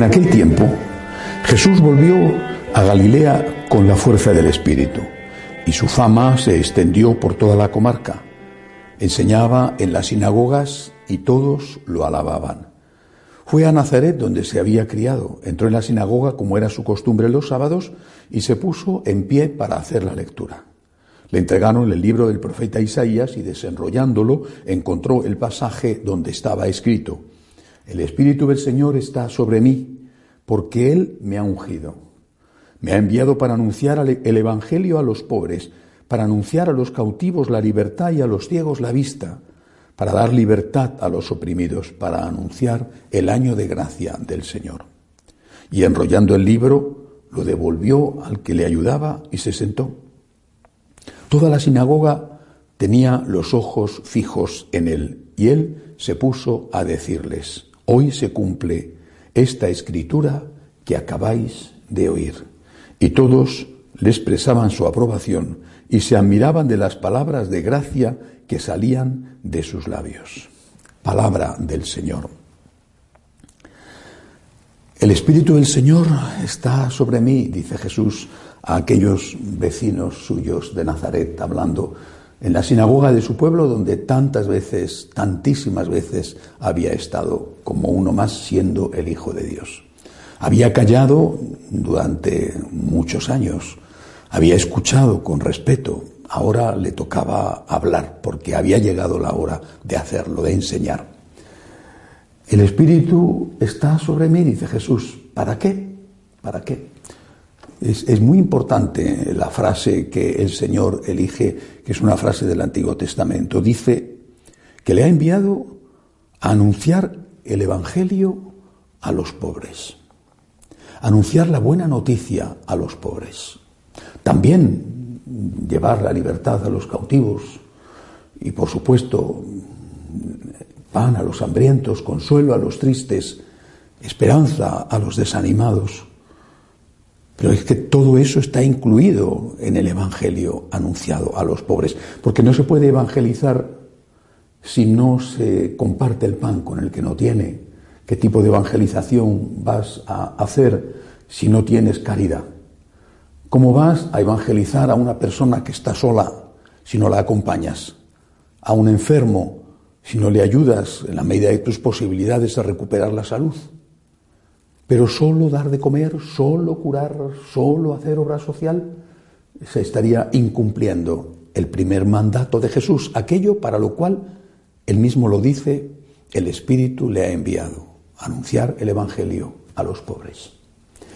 En aquel tiempo, Jesús volvió a Galilea con la fuerza del Espíritu, y su fama se extendió por toda la comarca. Enseñaba en las sinagogas y todos lo alababan. Fue a Nazaret donde se había criado, entró en la sinagoga como era su costumbre los sábados y se puso en pie para hacer la lectura. Le entregaron el libro del profeta Isaías y desenrollándolo encontró el pasaje donde estaba escrito, el Espíritu del Señor está sobre mí, porque Él me ha ungido. Me ha enviado para anunciar el Evangelio a los pobres, para anunciar a los cautivos la libertad y a los ciegos la vista, para dar libertad a los oprimidos, para anunciar el año de gracia del Señor. Y enrollando el libro, lo devolvió al que le ayudaba y se sentó. Toda la sinagoga tenía los ojos fijos en él, y él se puso a decirles, Hoy se cumple esta escritura que acabáis de oír. Y todos le expresaban su aprobación y se admiraban de las palabras de gracia que salían de sus labios. Palabra del Señor. El Espíritu del Señor está sobre mí, dice Jesús a aquellos vecinos suyos de Nazaret, hablando en la sinagoga de su pueblo donde tantas veces, tantísimas veces había estado como uno más siendo el Hijo de Dios. Había callado durante muchos años, había escuchado con respeto, ahora le tocaba hablar porque había llegado la hora de hacerlo, de enseñar. El Espíritu está sobre mí, dice Jesús. ¿Para qué? ¿Para qué? Es, muy importante la frase que el Señor elige, que es una frase del Antiguo Testamento. Dice que le ha enviado a anunciar el Evangelio a los pobres, anunciar la buena noticia a los pobres, también llevar la libertad a los cautivos y, por supuesto, pan a los hambrientos, consuelo a los tristes, esperanza a los desanimados. Pero es que todo eso está incluido en el Evangelio anunciado a los pobres, porque no se puede evangelizar si no se comparte el pan con el que no tiene. ¿Qué tipo de evangelización vas a hacer si no tienes caridad? ¿Cómo vas a evangelizar a una persona que está sola si no la acompañas? ¿A un enfermo si no le ayudas en la medida de tus posibilidades a recuperar la salud? Pero solo dar de comer, solo curar, solo hacer obra social, se estaría incumpliendo el primer mandato de Jesús, aquello para lo cual él mismo lo dice, el Espíritu le ha enviado, anunciar el Evangelio a los pobres,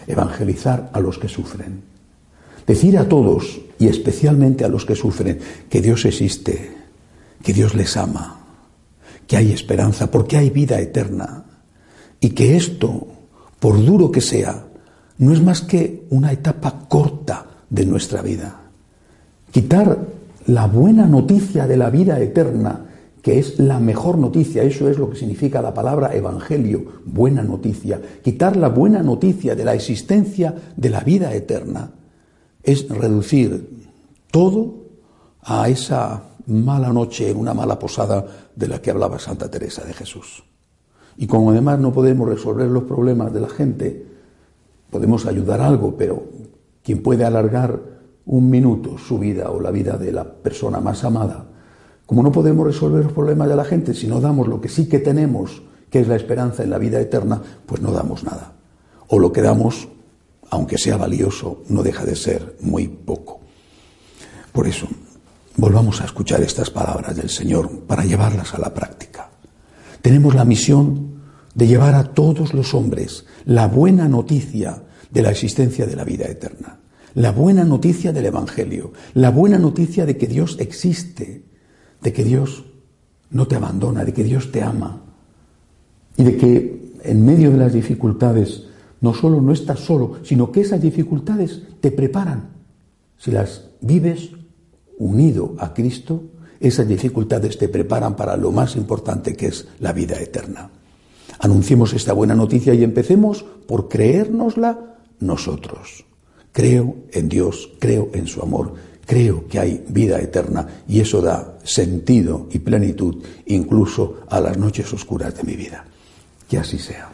evangelizar a los que sufren, decir a todos y especialmente a los que sufren que Dios existe, que Dios les ama, que hay esperanza, porque hay vida eterna y que esto por duro que sea, no es más que una etapa corta de nuestra vida. Quitar la buena noticia de la vida eterna, que es la mejor noticia, eso es lo que significa la palabra evangelio, buena noticia. Quitar la buena noticia de la existencia de la vida eterna es reducir todo a esa mala noche en una mala posada de la que hablaba Santa Teresa de Jesús. Y como además no podemos resolver los problemas de la gente, podemos ayudar algo, pero quien puede alargar un minuto su vida o la vida de la persona más amada, como no podemos resolver los problemas de la gente si no damos lo que sí que tenemos, que es la esperanza en la vida eterna, pues no damos nada. O lo que damos, aunque sea valioso, no deja de ser muy poco. Por eso, volvamos a escuchar estas palabras del Señor para llevarlas a la práctica. Tenemos la misión de llevar a todos los hombres la buena noticia de la existencia de la vida eterna. La buena noticia del Evangelio, la buena noticia de que Dios existe, de que Dios no te abandona, de que Dios te ama y de que en medio de las dificultades no solo no estás solo, sino que esas dificultades te preparan. Si las vives unido a Cristo, esas dificultades te preparan para lo más importante que es la vida eterna. Anunciemos esta buena noticia y empecemos por creérnosla nosotros. Creo en Dios, creo en su amor, creo que hay vida eterna y eso da sentido y plenitud incluso a las noches oscuras de mi vida. Que así sea.